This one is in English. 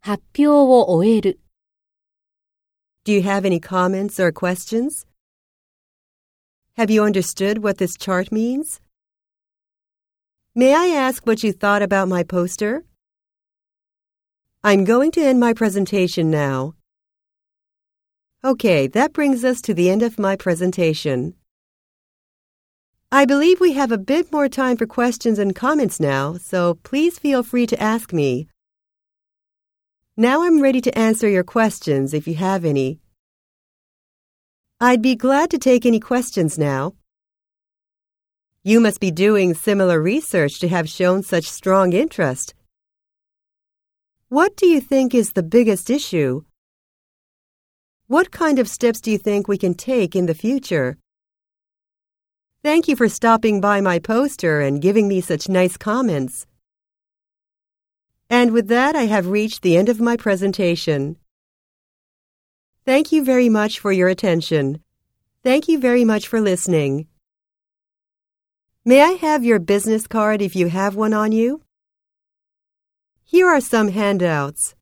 発表を終える。 Do you have any comments or questions? Have you understood what this chart means? May I ask what you thought about my poster? I'm going to end my presentation now. Okay, that brings us to the end of my presentation. I believe we have a bit more time for questions and comments now, so please feel free to ask me. Now I'm ready to answer your questions if you have any. I'd be glad to take any questions now. You must be doing similar research to have shown such strong interest. What do you think is the biggest issue? What kind of steps do you think we can take in the future? Thank you for stopping by my poster and giving me such nice comments. And with that, I have reached the end of my presentation. Thank you very much for your attention. Thank you very much for listening. May I have your business card if you have one on you? Here are some handouts.